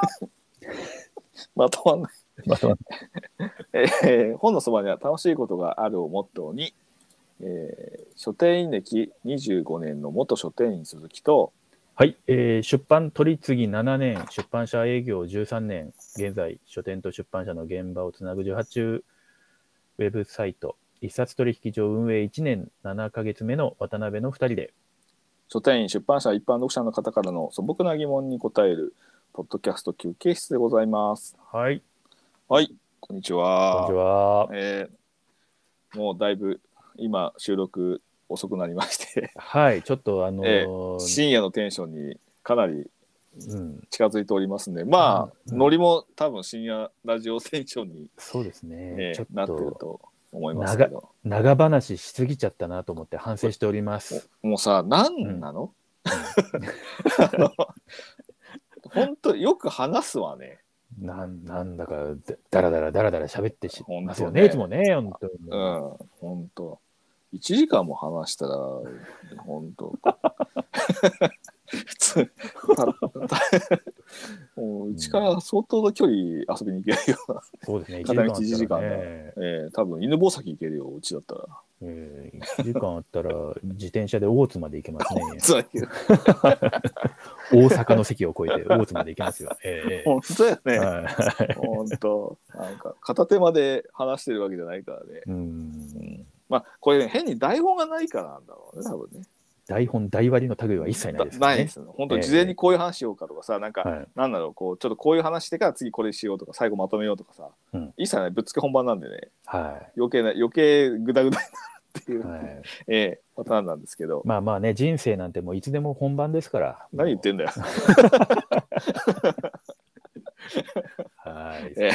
まとまんない。まとまんえー本のそばには楽しいことがあるをモットーに、えー書店員歴25年の元書店員鈴木と、はい、えー出版取り次ぎ7年、出版社営業13年、現在、書店と出版社の現場をつなぐ18中ウェブサイト、一冊取引所運営1年7ヶ月目の渡辺の2人で、書店員、出版社、一般読者の方からの素朴な疑問に答える、ポッドキャスト休憩室でございます。はい、はい、こんにちは。こんにちは。えーもうだいぶ今収録遅くなりまして、はい、ちょっとあのーえー深夜のテンションにかなりうん、近づいておりますんで、まあ、うん。ノリも多分深夜ラジオテンションに、そうですね、えーちょなってるっとと思いますけど、長話しすぎちゃったなと思って反省しております。もうさ、何なの、あの 本当よく話すわね。なんなんだかだだらだらだらだら喋ってし本当ねますよね、いつもね、本当に。うん、本当。1時間も話したら、本当。普通、もううちから相当の距離遊びに行けるような、そうですね、片道あったら1時間だねえー、多分犬吠埼行けるよ、うちだったら。えー、1時間あったら自転車で大津まで行けますね。大阪の席を越えて大津まで行けますよ。え本当だよね。えはい本当。なんか、片手まで話してるわけじゃないからね。うんまあ、これ、ね、変に台本がないからなんだろうね、多分ね。台本、台割りの類は一切ないです、ね。ないですよ。本当に事前にこういう話しようかとかさ、なんか、はいなんだろう、こう、ちょっとこういう話してから次これしようとか、最後まとめようとかさ、うん一切ない、ぶっつけ本番なんでね、は余計な、余計グダグダになるっていう、い。はい。ええパターンなんですけど、まあまあね、人生なんてもういつでも本番ですから。何言ってんだよ。はい。ええ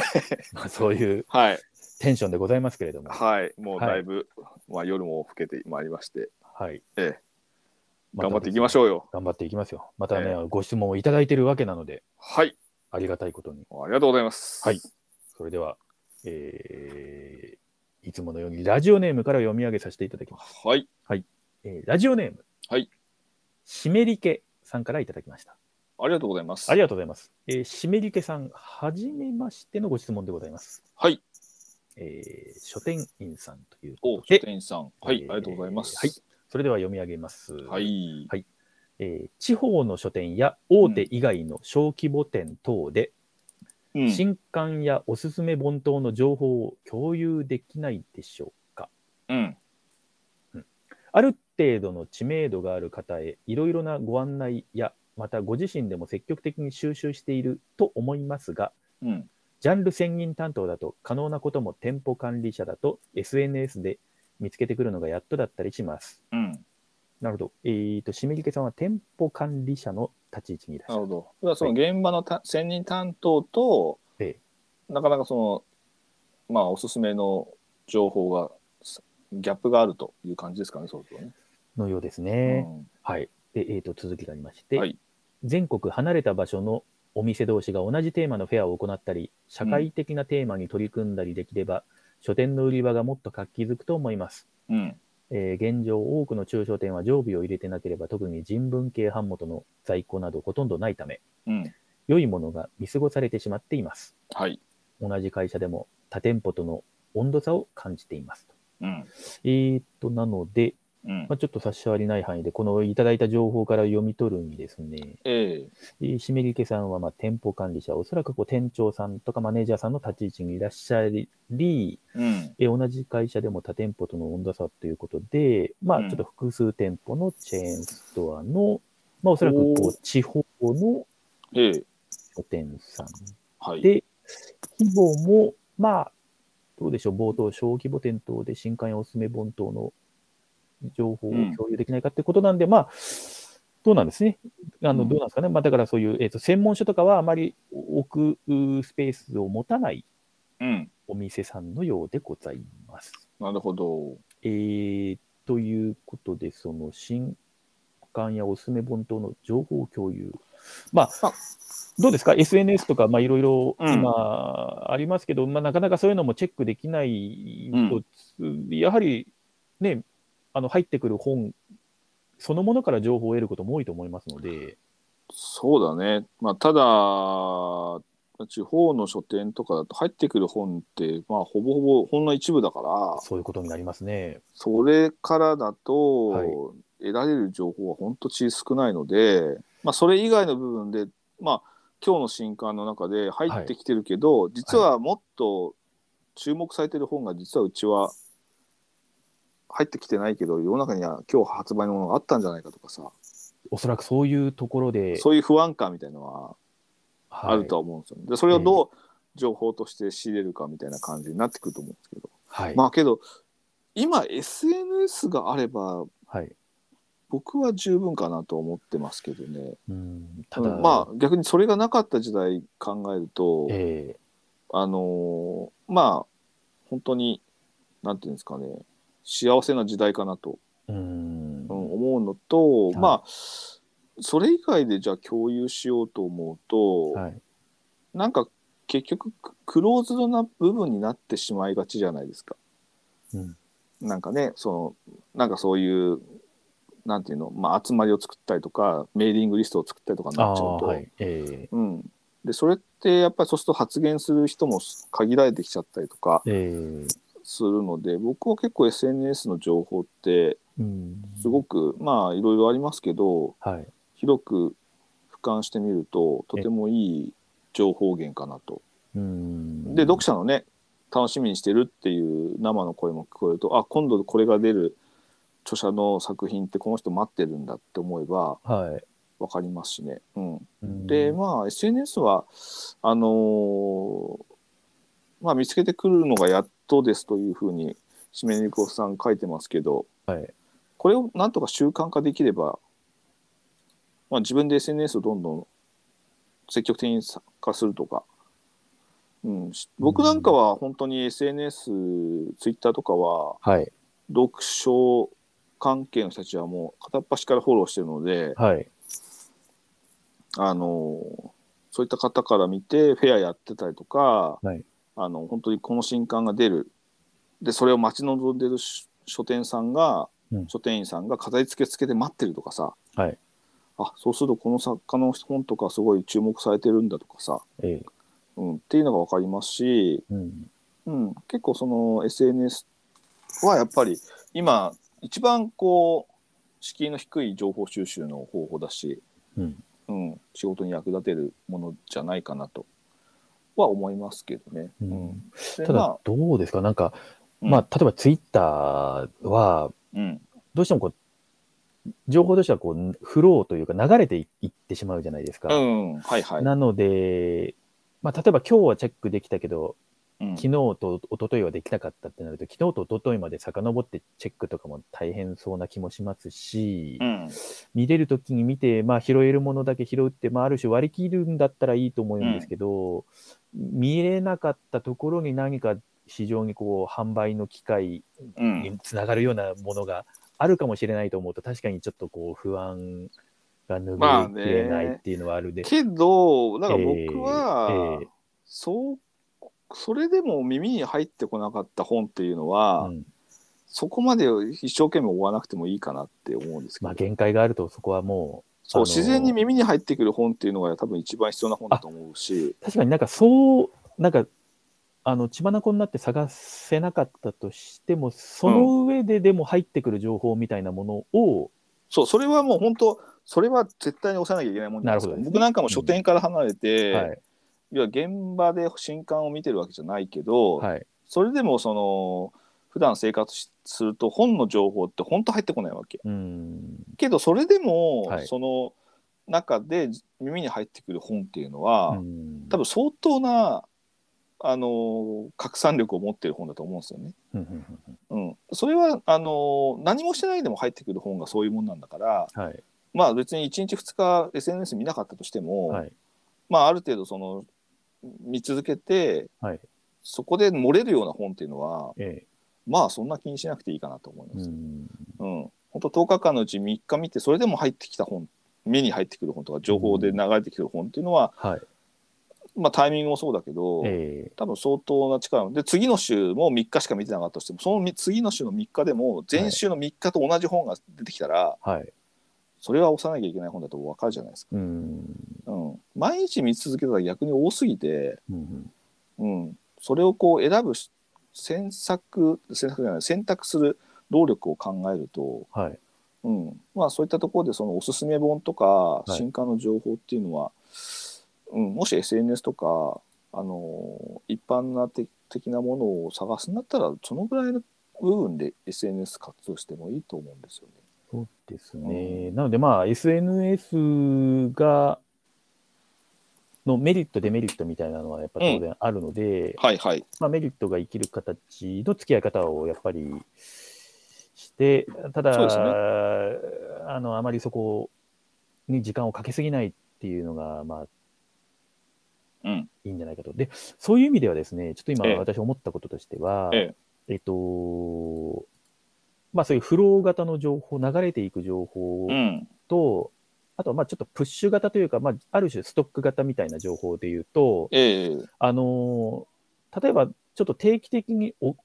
まあそういうはい、テンションでございますけれども。はい、もうだいぶ、まあ、夜も更けてまいりまして、はい。ええ頑張っていきましょうよ。頑張っていきますよ。またね、えご質問をいただいているわけなので、はい、ありがたいことに。ありがとうございます。はいそれでは、えーいつものようにラジオネームから読み上げさせていただきます。はい、えーラジオネーム、はい。しめりけさんからいただきました。ありがとうございます。ありがとうございます。えー、しめりけさん、はじめましてのご質問でございます。はい、えー書店員さんというお、書店員さん、はい、えーありがとうございます。はいそれでは読み上げます。はい、えー地方の書店や大手以外の小規模店等で、うん。新刊やおすすめ本等の情報を共有できないでしょうか？うん、ある程度の知名度がある方へいろいろなご案内やまたご自身でも積極的に収集していると思いますがうん、ジャンル専任担当だと可能なことも店舗管理者だと SNS で見つけてくるのがやっとだったりします。うん。なるほど。えー、と、しめりけさんは店舗管理者の立ち位置にいらっしゃる。なるほど。その現場のた専任担当と、えなかなかその、まあ、おすすめの情報が、すギャップがあるという感じですかね、そうするとね。のようですね。うんはい。で、えー、と、続きがありまして、はい全国離れた場所のお店同士が同じテーマのフェアを行ったり、社会的なテーマに取り組んだりできれば、書店の売り場がもっと活気づくと思います。うん。えー現状、多くの中小店は常備を入れてなければ、特に人文系版元の在庫などほとんどないため、うん。良いものが見過ごされてしまっています。はい。同じ会社でも他店舗との温度差を感じています。うん。えーっと、なので、うんま。あ、ちょっと差し障りない範囲で、このいただいた情報から読み取るにですね、えええー、しめりけさんはまあ店舗管理者、おそらくこう店長さんとかマネージャーさんの立ち位置にいらっしゃり、うん。えー同じ会社でも他店舗との温度差ということで、まうんあちょっと複数店舗のチェーンストアの、まあおそらくこおう地方のええ書店さんはい。で、規模も、まあ、どうでしょう、冒頭、小規模店等で新刊やおすすめ本等の情報を共有できないかってことなんで、まあ、どうなんですね。あの、うんどうなんですかね。まあ、だからそういう、えっ、と、専門書とかはあまり置くスペースを持たないうん。お店さんのようでございます。なるほど。えー、ということで、その新刊やおすすめ本等の情報共有。まああ、どうですか ?SNS とか、まあ、いろいろうん今ありますけど、まあ、なかなかそういうのもチェックできないと、やはりね、あの入ってくる本そのものから情報を得ることも多いと思いますので、そうだね。まあ、ただ、地方の書店とかだと入ってくる本って、まあ、ほぼほぼほんの一部だから、そういうことになりますね。それからだと、はい得られる情報は本当ち少ないので、まあ、それ以外の部分で、まあ、今日の新刊の中で入ってきてるけど、実はもっと注目されてる本が実はうちは入ってきてないけど世の中には今日発売のものがあったんじゃないかとかさ。おそらくそういうところで、そういう不安感みたいなのははい。あるとは思うんですよ。ね。でそれをどう情報として仕入れるかみたいな感じになってくると思うんですけど、はい。まあけど今 SNS があればはい。僕は十分かなと思ってますけどね。うん、ただ、うん。まあ逆にそれがなかった時代考えると、え。あのーまあ本当になんていうんですかね幸せな時代かなと、えうん。うん思うのと、い。まあそれ以外でじゃあ共有しようと思うと、はい。なんか結局ククローズドな部分になってしまいがちじゃないですか。うん。なんかねそのなんかそういうなんていうの、まあ、集まりを作ったりとかメーリングリストを作ったりとかになっちゃうと、はい。えうん、でそれってやっぱりそうすると発言する人も限られてきちゃったりとか。えええするので僕は結構 SNS の情報ってうん。すごくまあいろいろありますけどはい。広く俯瞰してみるととてもいい情報源かなと。うん。で読者のね楽しみにしてるっていう生の声も聞こえるとあ今度これが出る著者の作品ってこの人待ってるんだって思えばはい。分かりますしね。うん、うんでまあ SNS はあのーまあ見つけてくるのがやっとですというふうに締めにこさん書いてますけどはい。これをなんとか習慣化できれば、まあ、自分で SNS をどんどん積極的に参加するとか、うん、し僕なんかは本当に SNS、ツイッターとかははい。読書関係の人たちはもう片っ端からフォローしてるので、はい。あのそういった方から見てフェアやってたりとか、はいあの本当にこの新刊が出るでそれを待ち望んでる書書店さんが、うん書店員さんが飾り付けつけて待ってるとかさはい。あそうするとこの作家の本とかすごい注目されてるんだとかさ、ええうん、っていうのが分かりますし、うん。うん、結構その SNS はやっぱり今一番こう敷居の低い情報収集の方法だし、うん。うん、仕事に役立てるものじゃないかなとは思いますけどね。うん。ただ、どうですか？なんか、うん。まあ、例えばツイッターは、うん。どうしてもこう、情報としてはこう、フローというか流れていいってしまうじゃないですか。うん、はいはい。なので、まあ、例えば今日はチェックできたけど、うん。昨日と一昨日はできなかったってなると、昨日と一昨日まで遡ってチェックとかも大変そうな気もしますし、うん。見れるときに見て、まあ、拾えるものだけ拾って、まあ、ある種割り切るんだったらいいと思うんですけど、見えなかったところに何か非常にこう販売の機会うん。につながるようなものがあるかもしれないと思うと、確かにちょっとこう不安が拭いきれないっていうのはあるで、けど、だから僕えは、ええ。そう、それでも耳に入ってこなかった本っていうのは、うん。そこまで一生懸命追わなくてもいいかなって思うんですけど、まあ、限界があると、そこはもそう自然に耳に入ってくる本っていうのが多分一番必要な本だと思うし、う、確かになんかそう、なんか、あの血眼になって探せなかったとしても、その上ででも入ってくる情報みたいなものを、そう、それはもう本当、それは絶対に押さなきゃいけないもんじゃないですか。ね。僕なんかも書店から離れて、はい、要は現場で新刊を見てるわけじゃないけど、はい、それでもその普段生活しすると本の情報って本当入ってこないわけ。うん、けどそれでも、はい。その中で耳に入ってくる本っていうのは、うん。多分相当なあの拡散力を持ってる本だと思うんですよね。うん、それはあの何もしてないでも入ってくる本がそういうもんなんだからはい、まあ別に1日2日 SNS 見なかったとしても、はい、まあある程度その見続けてはい、そこで漏れるような本っていうのはええ、まあそんな気にしなくていいかなと思います。うん、うん、本当10日間のうち3日見てそれでも入ってきた本目に入ってくる本とか情報で流れてきてる本っていうのは、はい、まあタイミングもそうだけど、ええ、多分相当な力で次の週も3日しか見てなかったとしてもそのみ次の週の3日でも前週の3日と同じ本が出てきたら、はい、それは押さなきゃいけない本だと分かるじゃないですか。うん。うん、毎日見続けたら逆に多すぎて、うん。うん、それをこう選ぶし選択選択じゃない選択する労力を考えると、はい。うんまあ、そういったところでそのおすすめ本とかい新刊の情報っていうのは、うん、もし SNS とかあの一般な的的なものを探すんだったらそのぐらいの部分で SNS 活用してもいいと思うんですよね。そうですね。なので、まあ、SNS が、のメリット、デメリットみたいなのはやっぱ当然あるので、はいはい。まあ、メリットが生きる形の付き合い方をやっぱりして、ただ、ねあのあまりそこに時間をかけすぎないっていうのが、まあ、うん。いいんじゃないかと。で、そういう意味ではですね、ちょっと今ええ私思ったこととしては、ええっと、まあそういうフロー型の情報、流れていく情報うん。と、あとはまあちょっとプッシュ型というか、まあ、ある種ストック型みたいな情報で言うと、ええあのー例えばちょっと定期的にお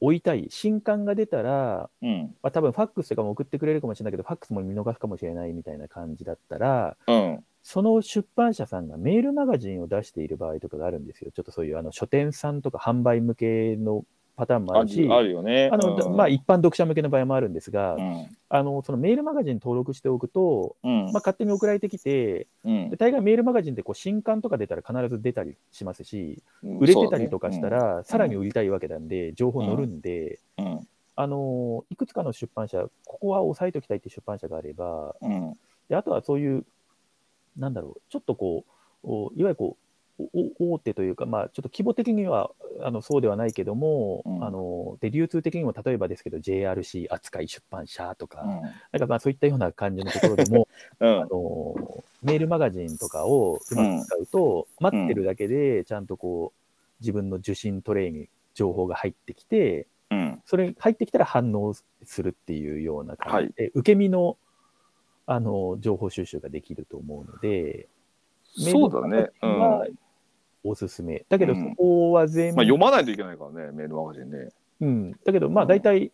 置いたい、新刊が出たら、うん。まあ、多分ファックスとかも送ってくれるかもしれないけど、ファックスも見逃すかもしれないみたいな感じだったら、うん。その出版社さんがメールマガジンを出している場合とかがあるんですよ。ちょっとそういうあの書店さんとか販売向けのパターンもああるし、るあるよね。あのうんまあ、一般読者向けの場合もあるんですが、うん。あのそのメールマガジン登録しておくと、うん。まあ、勝手に送られてきて、うんで大概メールマガジンってこう新刊とか出たら必ず出たりしますし、売れてたりとかしたら、さらに売りたいわけなんで、情報載るんで、あのいくつかの出版社、ここは押さえておきたいっていう出版社があれば。であとはそういう、なんだろう、ちょっとこう、おいわゆるこう、大手というか、まあ、ちょっと規模的にはあのそうではないけども、うんあので流通的にも例えばですけど、JRC 扱い出版社とか、うんなんかまあそういったような感じのところでも、うんあのメールマガジンとかをうまく使うと、待ってるだけで、ちゃんとこう、自分の受信トレイに情報が入ってきて、うん。それ入ってきたら反応するっていうような感じで、受け身のあの情報収集ができると思うので、そうだね。うん。おすすめ。だけど、うんそこは全部、まあ、読まないといけないからね、メールマガジンね。うん、だけど、まあ、うん大体、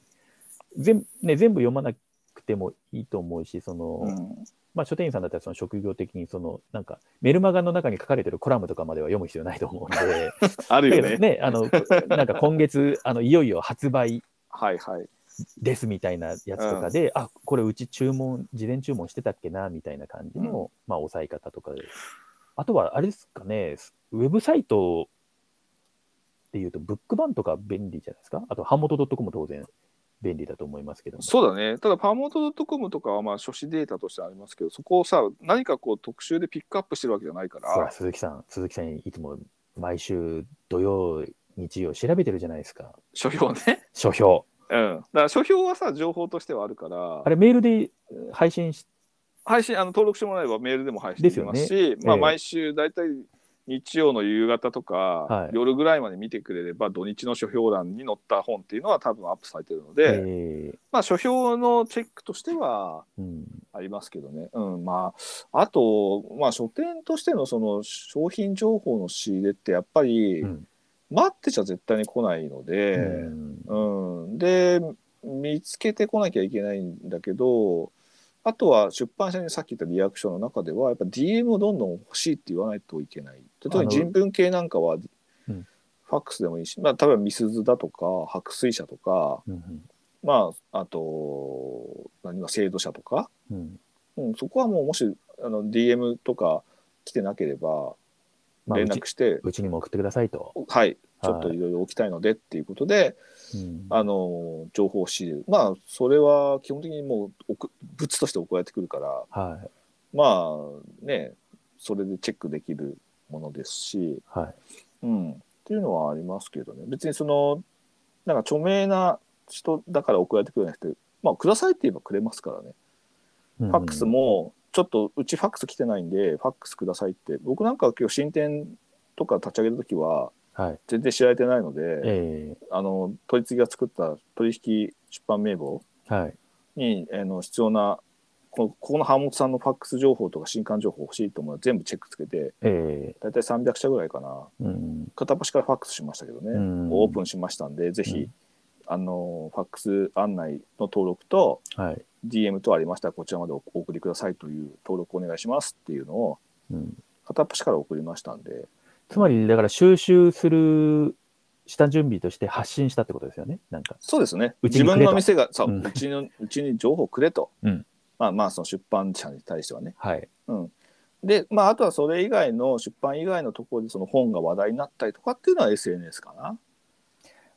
全ね、全部読まなくてもいいと思うし、その、うん。まあ、書店員さんだったらその職業的にそのなんかメルマガの中に書かれてるコラムとかまでは読む必要ないと思うので、あるよね。ね、あの なんか今月あのいよいよ発売はいはい。ですみたいなやつとかで、あこれうち注文、事前注文してたっけなみたいな感じの、まあ、抑え方とかで。あとはあれですかね、ウェブサイトっていうと、ブックバンとか便利じゃないですか？あと、版元 .com も当然便利だと思いますけども。そうだね。ただ、パーモート .com とかはまあ書誌データとしてありますけど、そこをさ、何かこう特集でピックアップしてるわけじゃないから、鈴木さん、鈴木さんいつも毎週土曜、日曜調べてるじゃないですか。書評ね。書評。うん。だから書評はさ、情報としてはあるからあ、れ、メールで配信し配信、あの登録してもらえばメールでも配信できますし、まあ、ええ。毎週大体日曜の夕方とか、はい。夜ぐらいまで見てくれれば、土日の書評欄に載った本っていうのは多分アップされてるので、えーまあ、書評のチェックとしては、うん、ありますけどね。うん、まあ、あと、まあ、書店としてのその商品情報の仕入れって、やっぱり、うん。待ってちゃ絶対に来ないので、うん。うん、で、見つけてこなきゃいけないんだけど、あとは出版社にさっき言ったリアクションの中では、やっぱ DM をどんどん欲しいって言わないといけない。例えば人文系なんかは、うんファックスでもいいし、まあ、例えばミスズだとか、白水社とか、うんまあ、あと、何が制度者とか、うんうん、そこはもうもしあの DM とか来てなければまあ連絡して、うちにも送ってくださいと。はい、ちょっといろいろ置きたいのでっていうことで、うんあの情報を仕入れる。まあ、それは基本的にもう送物として送られてくるから、はい。まあね、それでチェックできるものですし、はい。うん、っていうのはありますけどね。別にその、なんか著名な人だから送られてくるんじゃなくて、まあ、くださいって言えばくれますからね。フファックス、も、ちょっとうちファックス来てないんで、ファックスくださいって、僕なんか今日新店とか立ち上げるときは、はい。全然知られてないので、えあの、取り次ぎが作った取引出版名簿ー、はい。に、あの必要な、こここの版元さんのファックス情報とか新刊情報欲しいと思う。のは全部チェックつけて、え大体300社ぐらいかな。ー、うん。片っ端からファックスしましたけどね、うん。オープンしましたんで、ぜひ、あのファックス案内の登録とはい。DM とありましたらこちらまでおお送りくださいという登録お願いしますっていうのをうん、片っ端から送りましたんで。つまり、だから収集する下準備として発信したってことですよね？なんか。そうですね自分の店がそう、ううんちのうちに情報をくれと、うんまあまあその出版社に対してはねはい。うん、で、まあ、あとはそれ以外の出版以外のところでその本が話題になったりとかっていうのは SNS かな？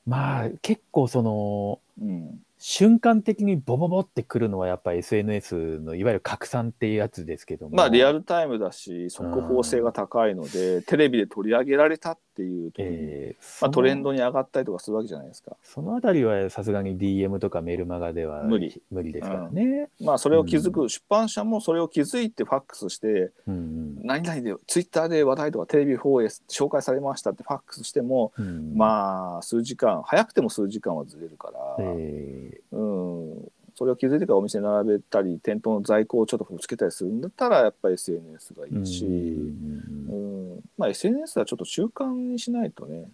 まあ、結構その、うん、瞬間的にボボボってくるのはやっぱ SNS のいわゆる拡散っていうやつですけども。まあリアルタイムだし速報性が高いのでテレビで取り上げられたっていう時に、えーまあ、トレンドドに上がったりとかするわけじゃないですか。そのあたりはさすがに DM とかメールマガでは無理。無理ですからね。まあそれを気づく、出版社もそれを気づいてファックスしてうん何々でツイッターで話題とかテレビ放映紹介されましたってファックスしても、うん。まあ数時間早くても数時間はずれるから。えうん、それを気づいてからお店に並べたり店頭の在庫をちょっとつけたりするんだったらやっぱり SNS がいーいし、うん。うんまあ、SNS はちょっと習慣にしないとね、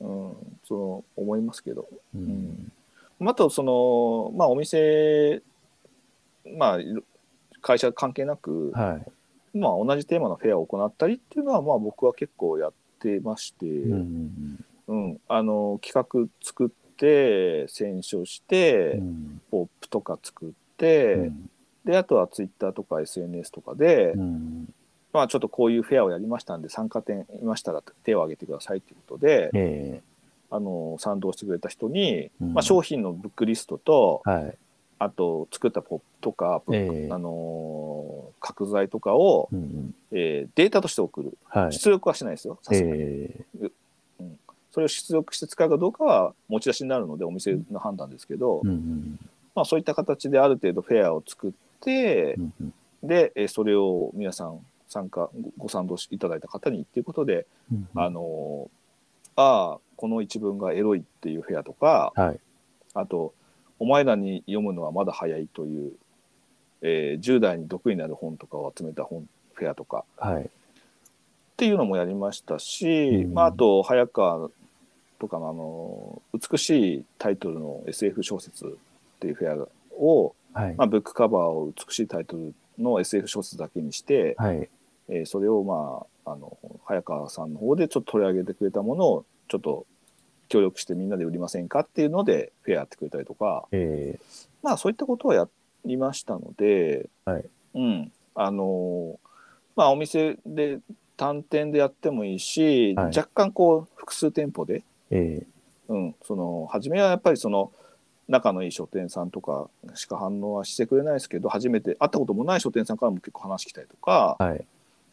うん、その思いますけど。うん。ん。あとその、まあ、お店、まあ、会社関係なく、はい。まあ、同じテーマのフェアを行ったりっていうのは、まあ、僕は結構やってまして、うんうん、あの企画作って選書して、うん。ポップとか作って、うん。であとはツイッターとか SNS とかで、うんまあちょっとこういうフェアをやりましたんで参加店いましたら手を挙げてくださいということで、えあの賛同してくれた人に、うん。まあ、商品のブックリストと、ーはい。あと作ったポップとか、ええ。あのー角材とかを、うんうん。えーデータとして送る。はい。出力はしないですよさすがに、えそれを出力して使うかどうかは持ち出しになるのでお店の判断ですけど、ーうんうん。まあ、そういった形である程度フェアを作って、うんうん。で、えーそれを皆さん参加ごご賛同しいただいた方にっていうことで、うんあのーああこの一文がエロいっていうフェアとかはい。あとお前らに読むのはまだ早いという、えー10代に毒になる本とかを集めた本フェアとかはい。っていうのもやりましたし、うんまあ、あと早川とかのあの美しいタイトルの SF 小説っていうフェアを、はい。まあ、ブックカバーを美しいタイトルの SF 小説だけにして、はい。えーそれをまああの早川さんの方でちょっと取り上げてくれたものをちょっと協力してみんなで売りませんかっていうのでフェアやってくれたりとかえまあそういったことをやりましたので、はい。うん。あのまあお店で単店でやってもいいし、はい。若干こう複数店舗で、ー。えうん、その初めはやっぱりその仲のいい書店さんとかしか反応はしてくれないですけど初めて会ったこともない書店さんからも結構話来たりとかーはい。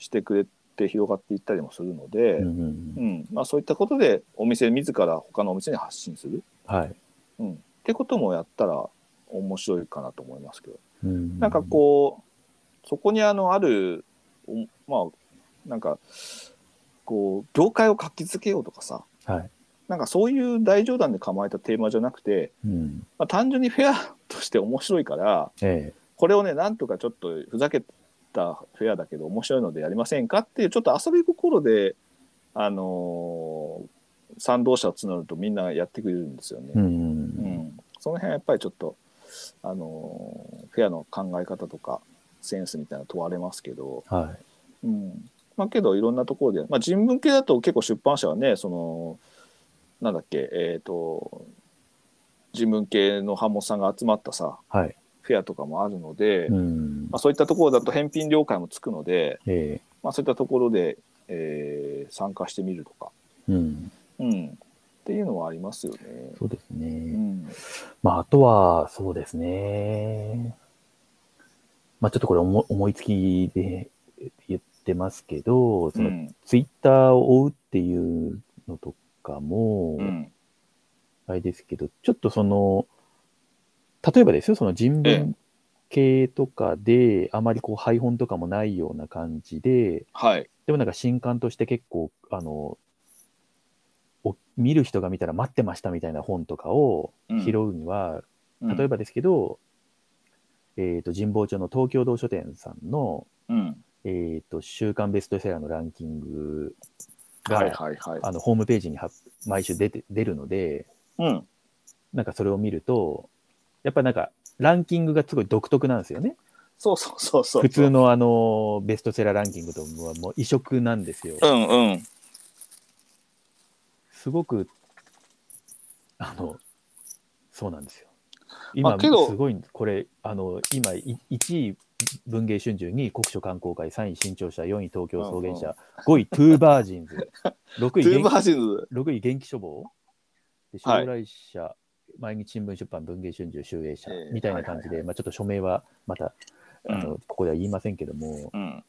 してくれて広がっていったりもするので、うんまあ、そういったことでお店自ら他のお店に発信する、はい。うん、ってこともやったら面白いかなと思いますけど、うんなんかこうそこにあのあるおまあなんかこう業界を活気づけようとかさ。はい。なんかそういう大冗談で構えたテーマじゃなくて、うん。まあ、単純にフェアとして面白いからえ。これをねなんとかちょっとふざけたフェアだけど面白いのでやりませんかっていうちょっと遊び心であのー賛同者を募るとみんなやってくれるんですよね。えうん。うんその辺はやっぱりちょっとあのーフェアの考え方とかセンスみたいなの問われますけど、はうんまあ、けどいろんなところで、まあ、人文系だと結構出版社はねそのなんだっけえっ、と人文系の版元さんが集まったさい。はい。フェアとかもあるので、うんまあ、そういったところだと返品了解もつくので、えまあ、そういったところで、えー参加してみるとか、えうん。うん、っていうのはありますよね。そうですね。うん、まあ、あとは、そうですね。まあ、ちょっとこれ思思いつきで言ってますけど、そうのんツイッターを追うっていうのとかも、うんあれですけど、ちょっとその、例えばですよ、その人文系とかで、あまりこう配本とかもないような感じで、はい、でもなんか新刊として結構、あの、お見る人が見たら待ってましたみたいな本とかをうん。拾うには、うん。例えばですけど、えっ、と、神保町の東京堂書店さんの、うん、えっ、と、週刊ベストセラーのランキングが、はいはいはい。あの、ホームページには毎週出て、出るので、うん、なんかそれを見ると、やっぱなんかランキングがすごい独特なんですよね。そうそうそうそう。普通。のあのベストセラーランキングとはもう異色なんですよ。うんうん。すごく、あの、そうなんですよ。今、まあけどすごいこれ、あの、今、い1位、文芸春秋、2位、国書刊行会、3位、新潮社、4位、東京創元社、5位、トゥーバージンズ、6位、トゥーバ元ージンズ。6位、幻戯書房、ではい松籟社、毎日新聞出版、文芸春秋、集英社、ええみたいな感じで、まあ、ちょっと書名はまた、あのここでは言いませんけども、うん。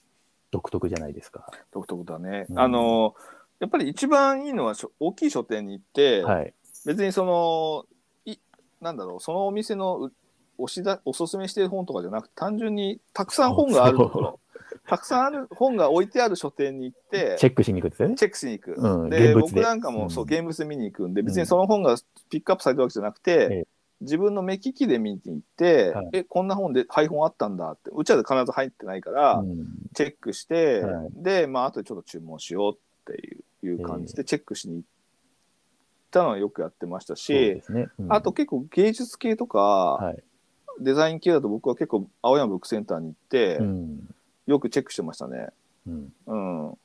独特じゃないですか。独特だね。うんあの、やっぱり一番いいのは大きい書店に行って、はい。別にその、いなんだろう、そのお店のう押しだおすすめしてる本とかじゃなくて、単純にたくさん本があるところ、たくさんある本が置いてある書店に行って、チェックしに行くんですよね。チェックしに行く。うんで僕なんかも、うん。そう現物で見に行くんで別にその本がピックアップされたわけじゃなくて、ええ。自分の目利きで見に行って、はい。えこんな本で配本あったんだってうちは必ず入ってないから、うん。チェックして、はい。でまああとでちょっと注文しようっていういう感じでチェックしに行ったのはよくやってましたし、ね。うん。あと、結構芸術系とか、はい。デザイン系だと僕は結構青山ブックセンターに行って、うんよくチェックしてましたね。うん。うん、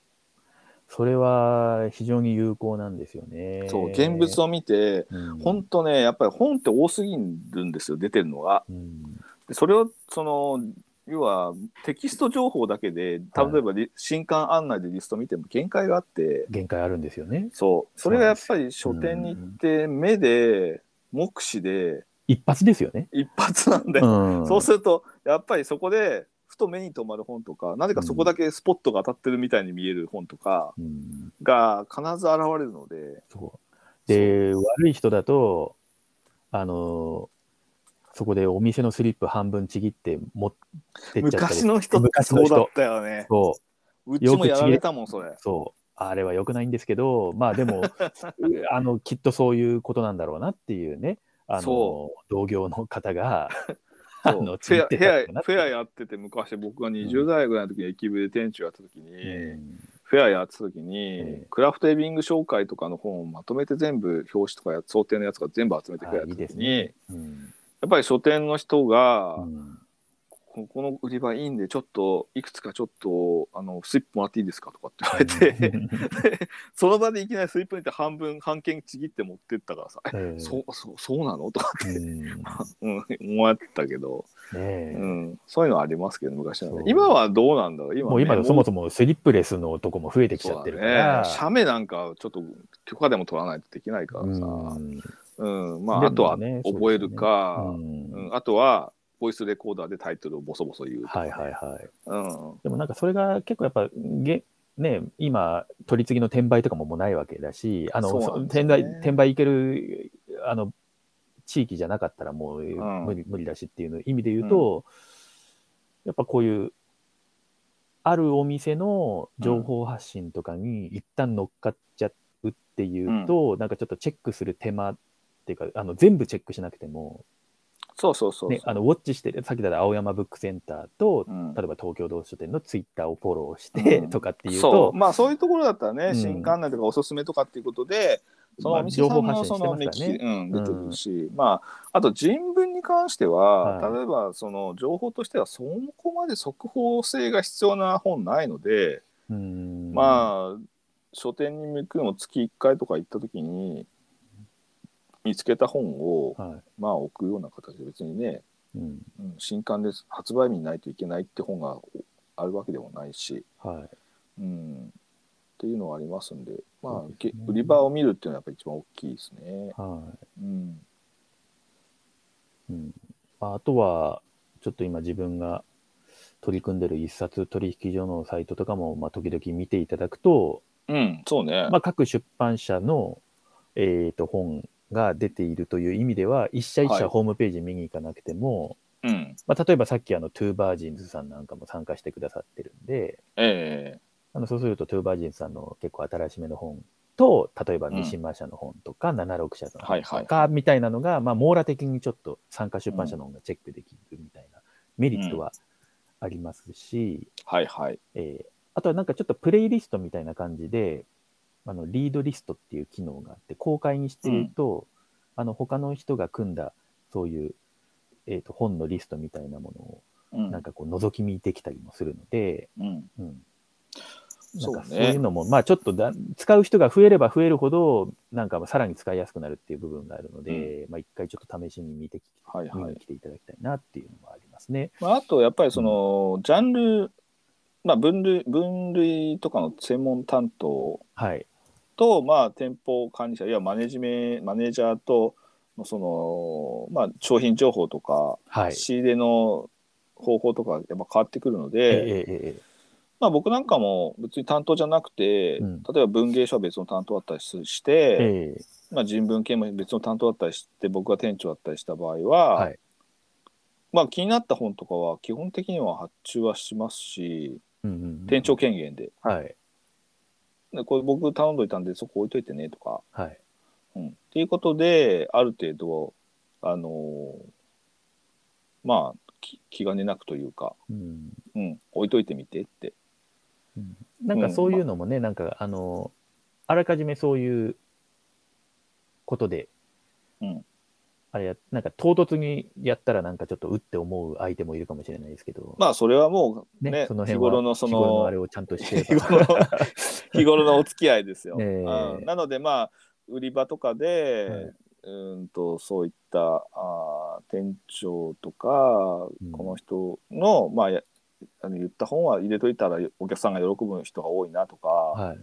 それは非常に有効なんですよね。そう現物を見て、うん。本当ねやっぱり本って多すぎるんですよ出てるのが。うん。でそれをその要はテキスト情報だけで例えばリ、新刊案内でリスト見ても限界があって。限界あるんですよね。そう。それがやっぱり書店に行って目で目視で一発ですよね。一発なんで、うん。そうするとやっぱりそこでふと目に留まる本とかなぜかそこだけスポットが当たってるみたいに見える本とかうん。が必ず現れるので。そう。で、悪い人だと、あの、そこでお店のスリップ半分ちぎって持ってっちゃったり。昔の人ってそうだったよね。そう。うちもやられたもんそれ。そう。あれは良くないんですけど、まあでも、う あの、きっとそういうことなんだろうなっていうね、あのそ、同業の方が、あそう。の、フェアフェアやってて昔僕が20代ぐらいの時に駅部で店長やった時に、うん。フェアやってた時に、ええクラフトエビング紹介とかの本をまとめて全部表紙とかや想定のやつが全部集めてくれあいいですた時に、ね。うん。やっぱり書店の人が、うんここの売り場いいんでちょっといくつかちょっとあのスリップもらっていいですかとかって言われて、その場でいきなりスリップにって半分半券ちぎって持ってったからさ、ええ。そうそうそうなの？とか、うん。うん、思ってたけど、ねえ。うん、そういうのはありますけど昔はね。今はどうなんだろう？今もう今ねそもそもスリップレスのとこも増えてきちゃってるから。だね。写メなんかちょっと許可でも取らないとできないからさ、うん。うん。まあ、であとは覚えるか、そうね。うん。うん。あとはボイスレコーダーでタイトルをボソボソ言うとか、はいはいはい。うん、でもなんかそれが結構やっぱげね今取り次ぎの転売とかももうないわけだしあのね。転売転売いけるあの地域じゃなかったらもうん。無理,、無理だしっていうの意味で言うと、やっぱこういうあるお店の情報発信とかに一旦乗っかっちゃうっていうと、なんかちょっとチェックする手間っていうかあの全部チェックしなくてもそうそうそうね、あのウォッチしてるさっきだった青山ブックセンターと、うん。例えば東京同書店のツイッターをフォローして、うん。とかっていうそとう。まあそういうところだったらね、うん。新刊内とかおすすめとかっていうことでそのお店さますの目利き、からね。うん、出てくるし、まああと人文に関しては、はい。例えばその情報としてはそこまで速報性が必要な本ないので、うん。まあ書店に行くのも月1回とか行った時に見つけた本を、はまあ置くような形で別にね、いうん。うん、新刊で発売日にないといけないって本があるわけでもないし、はい。うん、っていうのはありますんで、まあね。げ売り場を見るっていうのはやっぱり一番大きいですね。はうん、いうん。まあ、あとはちょっと今自分が取り組んでる一冊取引所のサイトとかも、まあ、時々見ていただくと、うん、そうね。まあ、各出版社の、えー、と本が出ているという意味では一社一はい。社ホームページ見に行かなくても、うん、まあ、例えばさっきあのトゥーバージンズさんなんかも参加してくださってるんでえあのそうするとトゥーバージンズさんの結構新しめの本と例えば三島社の本とか、ナナロク社の本とはいはいかみたいなのが、まあ、網羅的にちょっと参加出版社の本がチェックできるみたいなメリットはありますし、ーはいはい。えーあとはなんかちょっとプレイリストみたいな感じであのリードリストっていう機能があって公開にしてると、あの他の人が組んだそういう、えー、と本のリストみたいなものをうんなんかこう覗き見できたりもするので、うんうん、なんそうかそういうね。のも、まあちょっとだ使う人が増えれば増えるほど、なんかさらに使いやすくなるっていう部分があるので、まあ一回ちょっと試しに見てきはいはい見に。来ていただきたいなっていうのもありますね。まあ、あとやっぱりその、ジャンル、まあ、分類分類とかの専門担当はい。と、まあ、店舗管理者いやマネジメマネージャーとのその、まあ、商品情報とか、はい。仕入れの方法とかやっぱ変わってくるのえで、ええええ。まあ、僕なんかも別に担当じゃなくて、うん。例えば文芸書は別の担当だったりして、ええ。まあ、人文系も別の担当だったりして僕が店長だったりした場合は、はい。まあ、気になった本とかは基本的には発注はしますしうんうんうん。店長権限で。はい。でこれ僕頼んどいたんでそこ置いといてねとか、はい。うん、っていうことである程度あのーまあき気兼ねなくというか、うん。うん、置いといてみてって。うん。なんかそういうのもね、なんかあの、あらかじめそういうことで、うんあれや、なんか唐突にやったらなんかちょっとうって思う相手もいるかもしれないですけど、まあそれはもうねね、その日頃のそ日頃ののあれをちゃんとして日頃の 日頃のお付き合いですよ。え え。うん。なのでまあ売り場とかで、はい。うーんとそういったあー店長とか、うん。この人のまあやあの言った本は入れといたらお客さんが喜ぶ人が多いなとか、はい。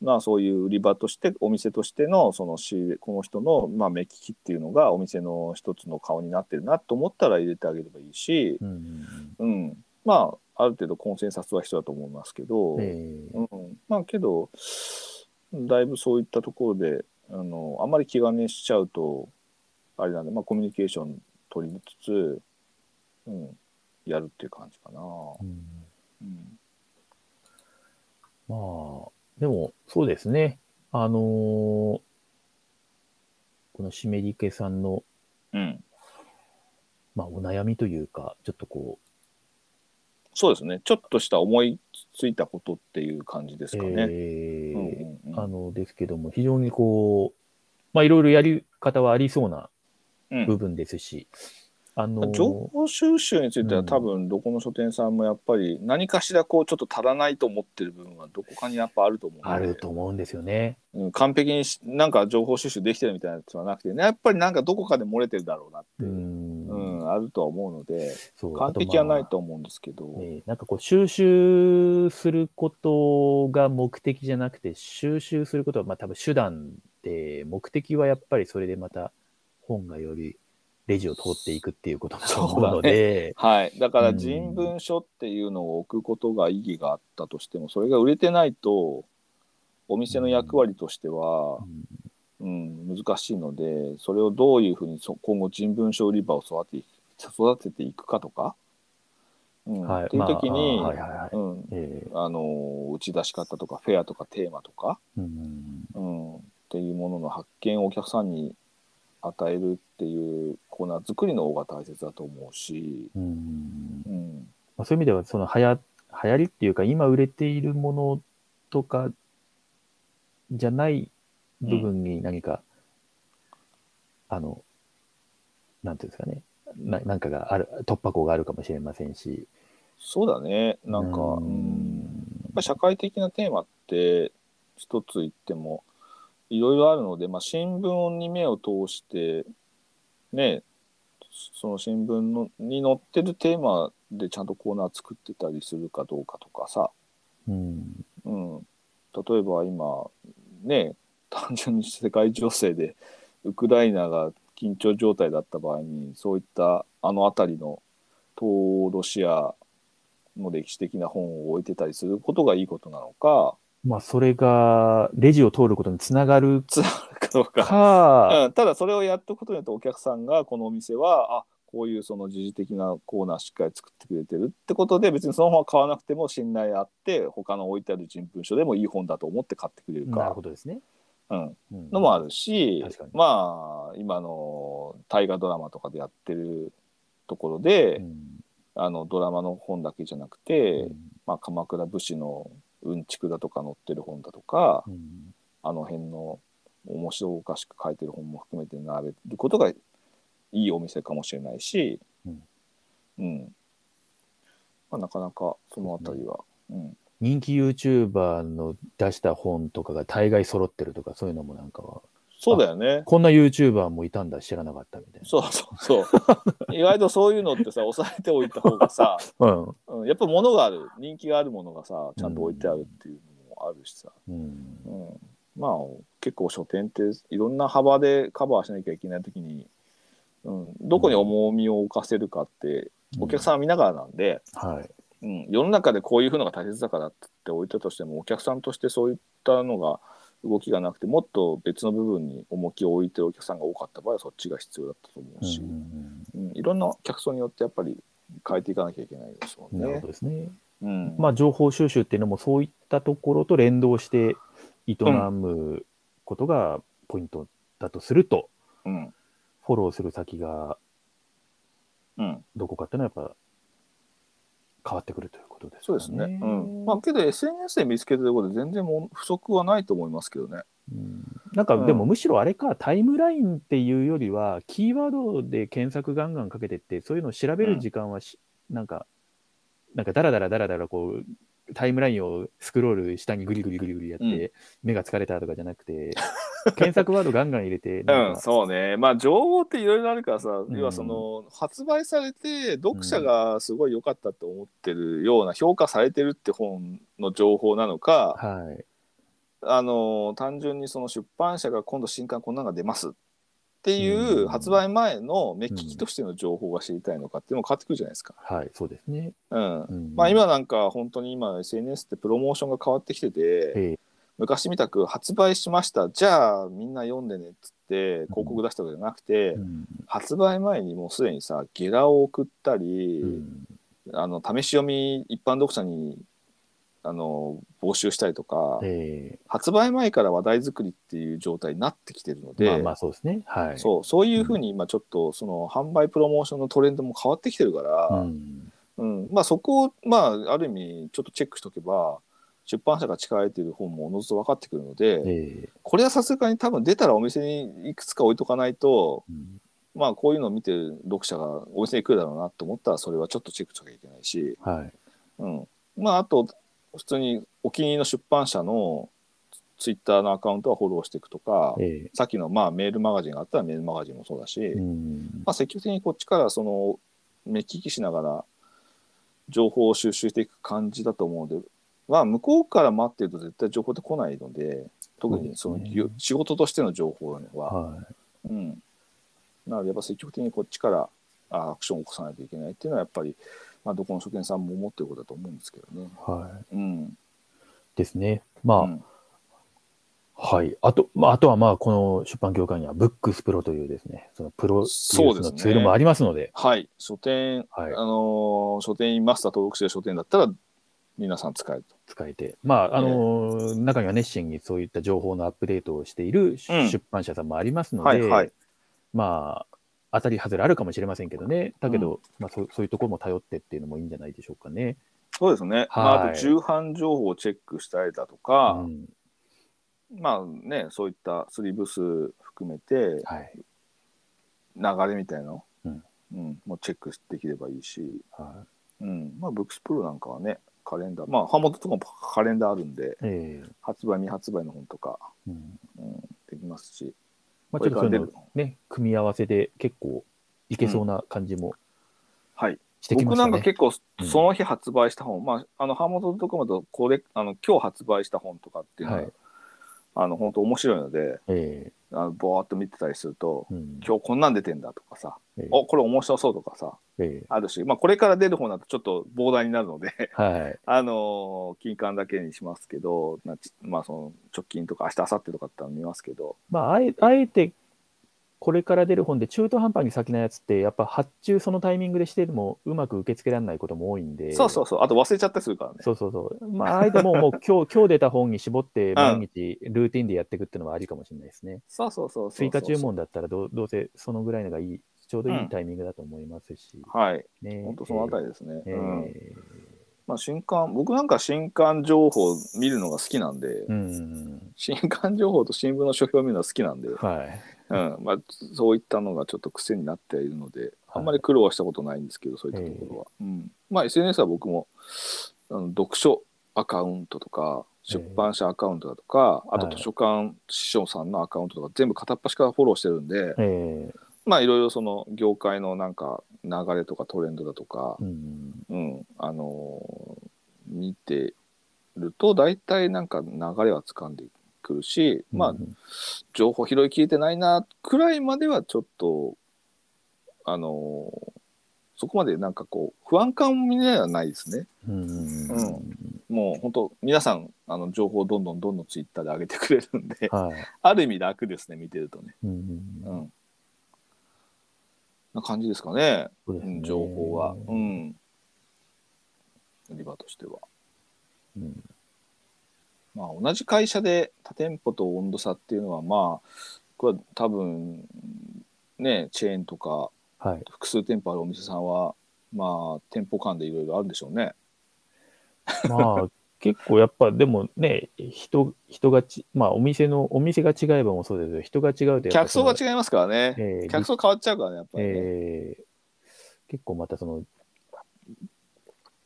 まあそういう売り場としてお店としてのその仕入れこの人のまあ目利きっていうのがお店の一つの顔になってるなと思ったら入れてあげればいいし、うんうん。うん、まあある程度コンセンサスは必要だと思いますけど、うんええ。うん、まあけどだいぶそういったところであのあんまり気兼ねしちゃうとあれなんで、まあ、コミュニケーション取りつつ、うん、やるっていう感じかな。うん。うん。まあ、でも、そうですね。あのーこのシメリケさんの、うん、まあ、お悩みというか、ちょっとこそうですねちょっとした思いついたことっていう感じでう、すかね。えーうんうんうんあの、ですけども、非常にこう、まあ、いろいろやり方はありそうなうん部分ですし、あのー情報収集についてはうん多分どこの書店さんもやっぱり何かしらこうちょっと足らないと思ってる部分はどこかにやっぱあると思うあると思うんですよね。うん、完璧にしなんか情報収集できてるみたいなやつはなくて、ね、やっぱりなんかどこかで漏れてるだろうなって、ううんん。あるとは思うのでそう完璧はない。あと思うんですけど、まあねなんかこう、収集することが目的じゃなくて、収集することは、まあ多分手段で、目的はやっぱりそれでまた本がよりレジを通っていくっていうことだと思うので、はい、だからうん。人文書っていうのを置くことが意義があったとしてもそれが売れてないとお店の役割としては、うん。難しいのでそれをどういうふうにそ今後人文書売り場を育て育てていくかとか、うん。はい。っていう時に、まあはいはいはい。うん、ええ。あの打ち出し方とかフェアとかテーマとか、うん。うん、っていうものの発見をお客さんに与えるっていうコーナー作りの方が大切だと思うし、うん。うん、まあ、そういう意味では、そのはや流行りっていうか、今売れているものとかじゃない部分に何か、あの、なんていうんですかね、ななんかがある、突破口があるかもしれませんし、そうだね。なんか、ううん。やっぱり社会的なテーマって一つ言ってもいろいろあるので、まあ、新聞に目を通してねその新聞のに載ってるテーマでちゃんとコーナー作ってたりするかどうかとかさ、うん、うん、例えば今ね単純に世界情勢でウクライナが緊張状態だった場合にそういったあの辺りの東ロシアの歴史的な本を置いてたりすることがいいことなのかまあ、それがレジを通ることにつながるつながるかどうか、か、うん、ただそれをやったことによってお客さんがこのお店はあこういうその時事的なコーナーしっかり作ってくれてるってことで別にその本は買わなくても信頼あって他の置いてある人文書でもいい本だと思って買ってくれるなるかほどですね。うん、うん。のもあるしまあ今の大河ドラマとかでやってるところで、うん。あのドラマの本だけじゃなくて、うん。まあ、鎌倉武士のうんちくだとか載ってる本だとか、うん。あの辺の面白おかしく書いてる本も含めて並べることがいいお店かもしれないし、うん。うん。まあ、なかなかそのあたりは、うん、人気 YouTuber の出した本とかが大概揃ってるとか、そういうのもなんかは、そうだよね。こんな YouTuber もいたんだ、知らなかったみたいそうそうそう。意外とそういうのってさ、抑えておいた方がさ、な。うん。うん、やっぱ物がある、人気があるものがさ、ちゃんと置いてあるっていうのもあるしさ。うん。うん、まあ結構書店っていろんな幅でカバーしなきゃいけない時に、うん、どこに重みを置かせるかってお客さんは見ながらなんで、はい。うん、世の中でこういうふうのが大切だからって置いたとしてもお客さんとしてそういったのが動きがなくてもっと別の部分に重きを置いてるお客さんが多かった場合はそっちが必要だったと思うし、うんうんいろんな客層によってやっぱり変えていかなきゃいけないでね。なるほど。ですね。うん。まあ、情報収集っていうのもそういったところと連動して営むことがポイントだとすると、うん。フォローする先がうん。どこかっていうのはやっぱ変わってくるということですそうですね。うん。まあ、けど SNS で見つけてることで全然もう不足はないと思いますけどね。うんなんかうんでもむしろあれか、タイムラインっていうよりは、キーワードで検索ガンガンかけてって、そういうのを調べる時間はし、なんか、なんかダラダラダラダラこう、タイムラインをスクロール下にグリグリグリグリやって、うん目が疲れたとかじゃなくて、検索ワードガンガン入れて、うん、そうね。まあ、情報っていろいろあるからさ、ん要はその、発売されて、読者がすごい良かったと思ってるような、評価されてるって本の情報なのか、はい。あの、単純にその出版社が今度新刊こんなのが出ますっていうう、ん発売前の目利きとしての情報が知りたいのかっていうのも変わってくるじゃないですか。はい、そうですね。うん。うんまあ、今なんか本当に今 SNS ってプロモーションが変わってきてて、ええ昔みたく発売しました。じゃあみんな読んでねっつって広告出したわけじゃなくて、うん。発売前にもうすでにさゲラを送ったり、うん。あの試し読み一般読者にあの募集したりとか、え発売前から話題作りっていう状態になってきてるので、えまあまあそうですね。はい。そうそういうふうに今ちょっとその販売プロモーションのトレンドも変わってきてるから、うん。うん。まあ、そこを、まあ、ある意味ちょっとチェックしとけば出版社が力入れている本もおのずと分かってくるので、ええ。これはさすがに多分出たらお店にいくつか置いとかないと、うん。まあこういうのを見てる読者がお店に来るだろうなと思ったらそれはちょっとチェックしなきゃいけないし、はい。うん、まああと普通にお気に入りの出版社のツイッターのアカウントはフォローしていくとか、ええ。さっきのまあメールマガジンがあったらメールマガジンもそうだし、うん。まあ、積極的にこっちからその目利きしながら情報を収集していく感じだと思うので、まあ、向こうから待ってると絶対情報って来ないので特にそのね仕事としての情報は、はい。うん、なのでやっぱ積極的にこっちからあアクションを起こさないといけないっていうのはやっぱり、まあ、どこの書店さんも思ってることだと思うんですけどね。はい。うんですね。まあ、うんはい。あと、まあ、あとはまあ、この出版業界には、ブックスプロというですね、そのプロデュースのツールもありますので、はい書店、はいあのー書店員マスター登録してる書店だったら皆さん使えると。使えて、まあ、あの、中には熱心にそういった情報のアップデートをしている出版社さんもありますので、はいはい。まあ、当たり外れあるかもしれませんけどね、だけど、まあそう、そういうところも頼ってっていうのもいいんじゃないでしょうかね。そうですね、まあ、あと重版情報をチェックしたりだとか、うん。まあね、そういったスリーブ数含めてはい。流れみたいなの、うん。うんもうチェックできればいいし、はうん。まあ、ブックスプロなんかはねカレンダー。まあ版元とかもカレンダーあるんでい。ええ。発売未発売の本とか、うん。うん、できますし。まあ、ちょっとそういうね、組み合わせで結構いけそうな感じもはい。してきま僕。なんか結構うん。その日発売した本、まああの版元とかもとこれあの今日発売した本とかっていうのは、はいあの本当面白いのでえあのぼーっと見てたりすると、えうん。今日こんなん出てんだとかさ、ええ。おこれ面白そうとかさええ。あるし、まあ、これから出る本だとちょっと膨大になるのではい。あのー金刊だけにしますけどなちまあその直近とか明日明後日とかっての見ますけどまあ、あえあえてこれから出る本で中途半端に先のやつって、やっぱ発注そのタイミングでしてもうまく受け付けられないことも多いんで、そうそうそう。あと忘れちゃったりするからね。そうそうそう。まあ、あえてもうもう 今日今日出た本に絞って毎日ルーティンでやっていくっていうのはありかもしれないですね。そうそうそう追加注文だったらどうどうせそのぐらいのがいい、ちょうどいいタイミングだと思いますし。はい。ね、本当そのあたりですね、えー。うん。えーまあ、新刊僕なんか新刊情報見るのが好きなんで、うん。新刊情報と新聞の書評を見るのが好きなんで、はい。うん。まあ、そういったのがちょっと癖になっているので、あんまり苦労はしたことないんですけど、そういったところは。うん、まあ SNS は僕もあの読書アカウントとか、出版社アカウントだとか、あとはい。図書館師匠さんのアカウントとか、全部片っ端からフォローしてるんで、ええ。まあいろいろその業界のなんか流れとかトレンドだとかう、ん。うん、あのー見てると、大体なんか流れは掴んでくるし、まあうん情報拾いきれてないなくらいまではちょっとあのーそこまでなんかこう不安感みたいなのはないですね。うん。うんもう本当皆さんあの情報をどんどんどんどんツイッターで上げてくれるんではい。ある意味楽ですね見てるとね。うんうん。な感じですかね。ねうん、情報は。うん。売り場としては。うんまあ同じ会社で他店舗と温度差っていうのはまあこれは多分ねチェーンとかはい。複数店舗あるお店さんはまあ店舗間でいろいろあるんでしょうね。まあ、結構やっぱ、でもね、人、人がち、まあ、お店の、お店が違えばもそうですけど、人が違うと客層が違いますからね。えー客層変わっちゃうからねやっぱりね。えー結構またその、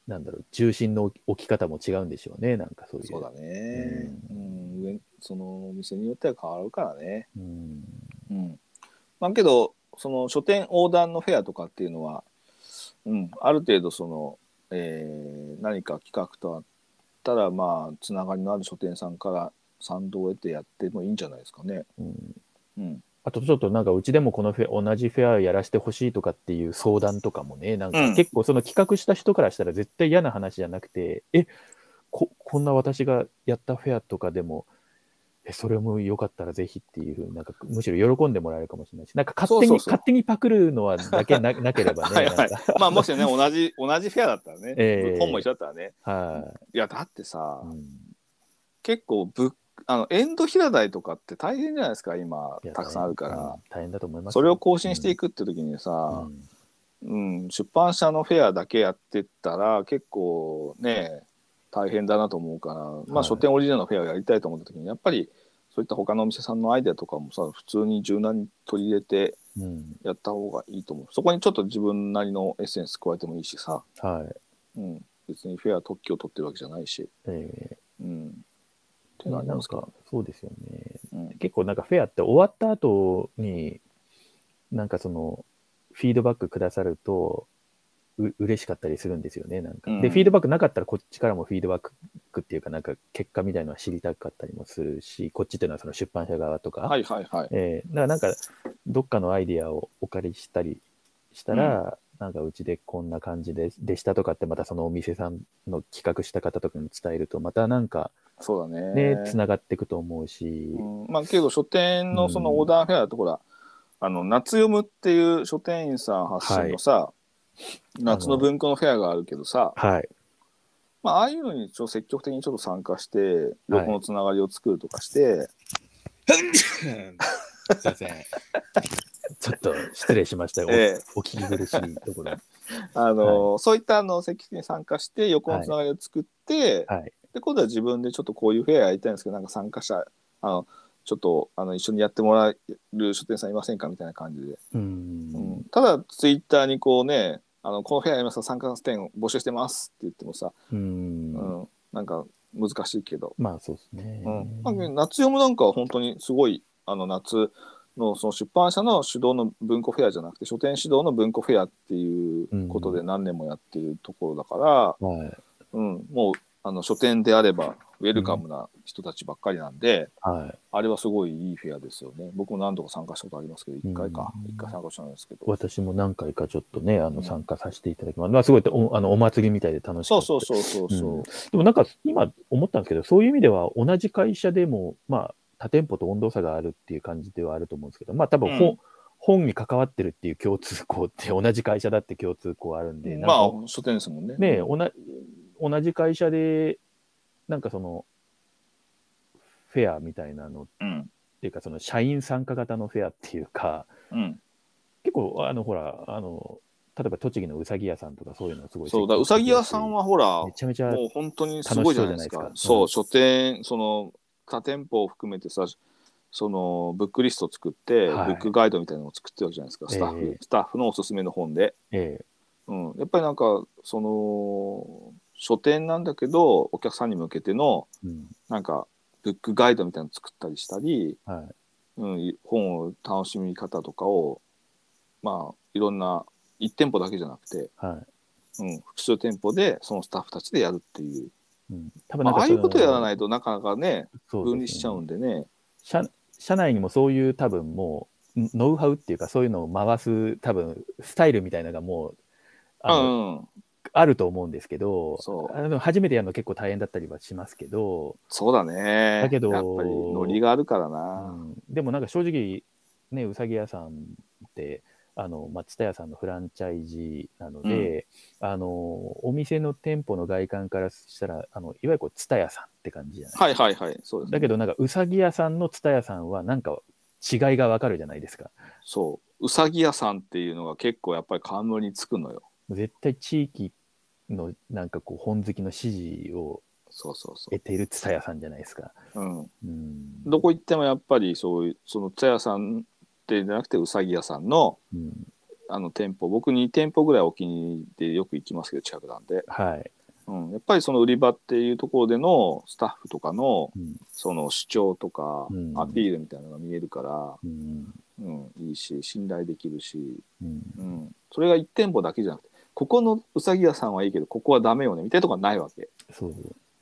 なんだろう、重心の置き方も違うんでしょうね、なんかそういう。そうだね。うん、上そのお店によっては変わるからね。うん。うん。まあけどその書店横断のフェアとかっていうのは、うん、ある程度その、えー何か企画とあったらまあつながりのある書店さんから賛同を得てやってもいいんじゃないですかね。うんうん。あとちょっとなんかうちでもこのフェ同じフェアやらせてほしいとかっていう相談とかもね、なんうん。か結構その企画した人からしたら絶対嫌な話じゃなくて、えここんな私がやったフェアとかでも、えそれもよかったらぜひっていうふうになんかむしろ喜んでもらえるかもしれないし、なんか勝手に勝手にパクるのはだけな なければね、はいはい。まあもしね同じ同じフェアだったらね、ええ。本も一緒だったらね。はい。やだってさ、い、うん。結構ぶあのエンド平台とかって大変じゃないですか今たくさんあるから。うん大変だと思いますよ。それを更新していくって時にさ、うん。うん、出版社のフェアだけやってったら結構ね大変だなと思うから、まはい。あ書店オリジナルのフェアをやりたいと思った時にやっぱりそういった他のお店さんのアイデアとかもさ普通に柔軟に取り入れてうん。やった方がいいと思う。そこにちょっと自分なりのエッセンス加えてもいいしさ、はい。うん、別にフェア特許を取ってるわけじゃないし、え。うん、ってーまあなんなりますかか、そうですよね。うん。結構なんかフェアって終わった後に、なんかその、フィードバックくださると、う嬉しかったりするんですよね、なんか。うん。で、フィードバックなかったらこっちからもフィードバックっていうか、なんか結果みたいのは知りたかったりもするし、こっちっていうのはその出版社側とか、はいはいはい。えーだからなんか、どっかのアイディアをお借りしたりしたら、なんかうちでこんな感じででしたとかって、またそのお店さんの企画した方とかに伝えると、またなんかそうだね。ね、つながっていくと思うし、うん。まあけど書店のそのオーダーフェアだとほら、あの夏読むっていう書店員さん発信のさ、夏の文庫のフェアがあるけどさ、はい。まあああいうのにちょっと積極的にちょっと参加して横のつながりを作るとかして、すいません。ちょっと失礼しましたよ。おええお聞き苦しいところ。あのそういったあの積極的に参加して横のつながりを作って、はい。で今度は自分でちょっとこういうフェアやりたいんですけどなんか参加者あのちょっとあの一緒にやってもらえる書店さんいませんかみたいな感じで、ううんん。ただツイッターにこうねあのこのフェアやりますか参加店募集してますって言ってもさ、う。うんんなんか難しいけど、まあそうですね。うんまあ夏読むなんかは本当にすごいあの夏のその出版社の主導の文庫フェアじゃなくて書店指導の文庫フェアっていうことで何年もやってるところだから、はい。うんもうあの書店であればウェルカムな人たちばっかりなんで、はい。あれはすごいいいフェアですよね。僕も何度か参加したことありますけど1回か、うん。1回参加したんですけど。私も何回かちょっとね、あうん。の参加させていただきます。まあすごいおあのお祭りみたいで楽しかった。そうそうそうそうそう、うん。でもなんか今思ったんですけど、そういう意味では同じ会社でも、まあ他店舗と温度差があるっていう感じではあると思うんですけど、まあ多分本,、うん。本に関わってるっていう共通項って同じ会社だって共通項あるんで、まあ書店ですもんね。ねおな同じ会社で、なんかその、フェアみたいなのっうん。ていうか、その社員参加型のフェアっていうか、うん。結構、あの、ほら、あの、例えば栃木のうさぎ屋さんとかそういうのすごいそうだうさぎ屋さんはほらめちゃめちゃもう本当にすごいじゃないですか。そう書店その他店舗を含めてさそのブックリストを作って、はい。ブックガイドみたいなのを作ってるわけじゃないですか。スタッフ、ええスタッフのおすすめの本で、え。うん、やっぱりなんかその書店なんだけどお客さんに向けてのえうん。なんかブックガイドみたいなの作ったりしたり、はい。うん、本を楽しみ方とかをまあいろんな1店舗だけじゃなくて、はうん、複数店舗でそのスタッフたちでやるっていう、いうん、多分まあ、ああいうことやらいないとなかなかね。分離しちゃうんでね。社社内にもそういう多分もうノウハウっていうかそういうのを回す多分スタイルみたいなのがもうあの、うんうんあると思うんですけどあの初めてやるの結構大変だったりはしますけど、そうだね。だけどやっぱりノリがあるからうな、ん、でもなんか正直ねうさぎ屋さんってあの、まあ、蔦屋さんのフランチャイジーなので、あのお店の店舗の外観からしたらあのいわゆるこう蔦屋さんって感じじゃないはいはいはい。そうです、ね、だけどなんかうさぎ屋さんの蔦屋さんはなんか違いがわかるじゃないですか。そう。うさぎ屋さんっていうのが結構やっぱり冠につくのよ。絶対地域のなんかこう本好きの支持をそうそうそ得ている蔦屋さんじゃないですか。う、うん、うん、どこ行ってもやっぱりそういうその茶屋さんってじゃなくてうさぎ屋さんのうん、あの店舗僕2店舗ぐらいお気に入りでよく行きますけど近くなんで、はい。うん、やっぱりその売り場っていうところでのスタッフとかのうん。その主張とかうん。アピールみたいなのが見えるから、うん。うん、いいし信頼できるし、うん。うん、それが1店舗だけじゃなくてここのうさぎ屋さんはいいけどここはダメよねみたいなとこはないわけ。そう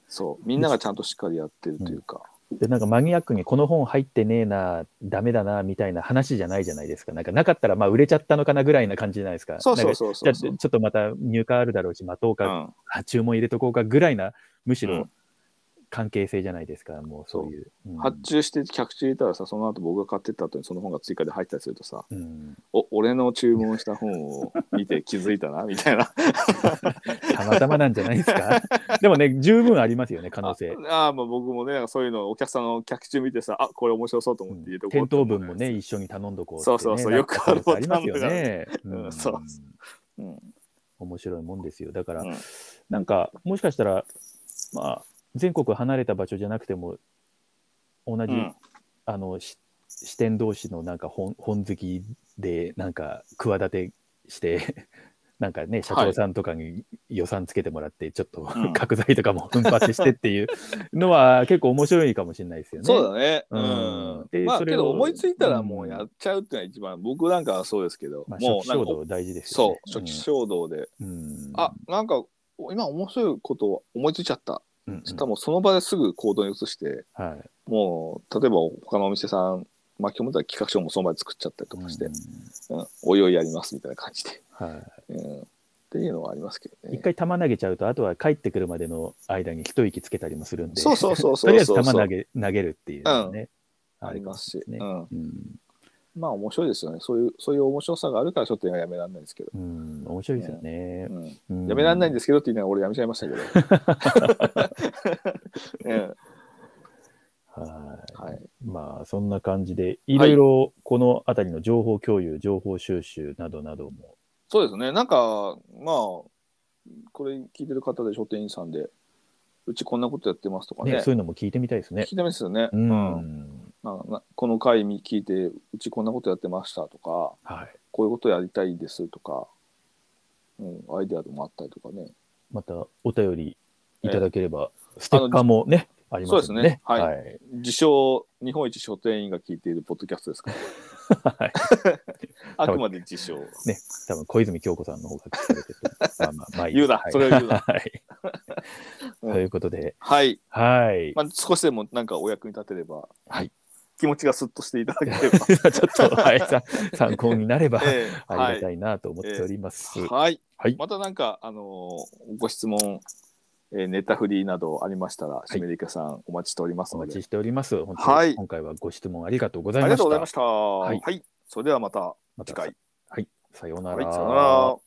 そう。みんながちゃんとしっかりやってるというか、でなんかマニアックにこの本入ってねえなダメだなみたいな話じゃないじゃないですか。なんかなかったらまあ売れちゃったのかなぐらいな感じじゃないですか。そうそうそうそう。ちょっとまた入荷あるだろうし待とうか、うん。あ注文入れとこうかぐらいなむしろうん関係性じゃないですか、もうそういう、う。ん。発注して客中入れたらさその後僕が買ってった後にその本が追加で入ったりするとさうん。お俺の注文した本を見て気づいたなみたいな。たまたまなんじゃないですか？でもね十分ありますよね可能性。ああまあ僕もねそういうのお客さんの客中見てさあこれ面白そうと思って入れとこう店頭と思う分もね、一緒に頼んどこうって、ね。そうそうそうよくあるかありますよパターンね。うんそう。うん。面白いもんですよ。だから、うん。なんか、もしかしたら、まあ、全国離れた場所じゃなくても、同じ、うん。あの、し支店同士のなんか本本好きで、なんか、企てして、なんかね、社長さんとかに予算つけてもらって、ちょっと、うん。角材とかも奮発してっていう のは結構面白いかもしれないですよね。そうだね。ううん。んまあけど思いついたらもうやっちゃうっていうのは一番僕なんかはそうですけど。まあ、もう初期衝動大事ですよそうね。初期衝動で。うん、あなんか今面白いこと思いついちゃったうんうん。そしたらもうその場ですぐ行動に移してはい。もう例えば他のお店さん巻き込むと企画書もその場で作っちゃったりとかして、うんうんおいおいやりますみたいな感じで、はうん、っていうのはありますけどい。一ね。回球投げちゃうと、あとは帰ってくるまでの間に一息つけたりもするんで、そうそうそうそう とりあえず球投げ投げるっていうのがね、ありますし、ね。うん、うん、まあ面白いですよね。そういうそういう面白さがあるからちょっとやめられないですけど、うん、面白いですよね。うん、うん。やめられないんですけどって言いながら俺やめちゃいましたけど、う ん はい。はい、まあ、そんな感じで、いろいろこのあたりの情報共有、情報収集などなども、そうですね。なんかまあこれ聞いてる方で書店員さんでうちこんなことやってますとかね。ね、そういうのも聞いてみたいですね。聞い。てますよね、ううんん。ななこの回聞いてうちこんなことやってましたとかはい。こういうことやりたいですとか、うん、アイデアでもあったりとかね。またお便りいただければ、ステッカーもね、ありますんでそうですね。はい。はい。自称日本一書店員が聞いているポッドキャストですから。はい。あくまで自称。ね、多分小泉京子さんの方が聞かれてると。まあまあまあいい言うな。はい。それを言うな。はい。うん。ということで、はい、はい。まあ、少しでもなんかお役に立てれば、はい気持ちがスッとしていただければ ちょっと、はい、さ参考になれば、ええありがたいなと思っております。はい、はいはいまたなんかあのーご質問、えーネタフリーなどありましたら、シメリカさんお待ちしておりますのでお待ちしております。本当にはい今回はご質問ありがとうございありました。がとうございました。はいはい、それではまたまた次回。はい。さようなはい、ら。さようなら。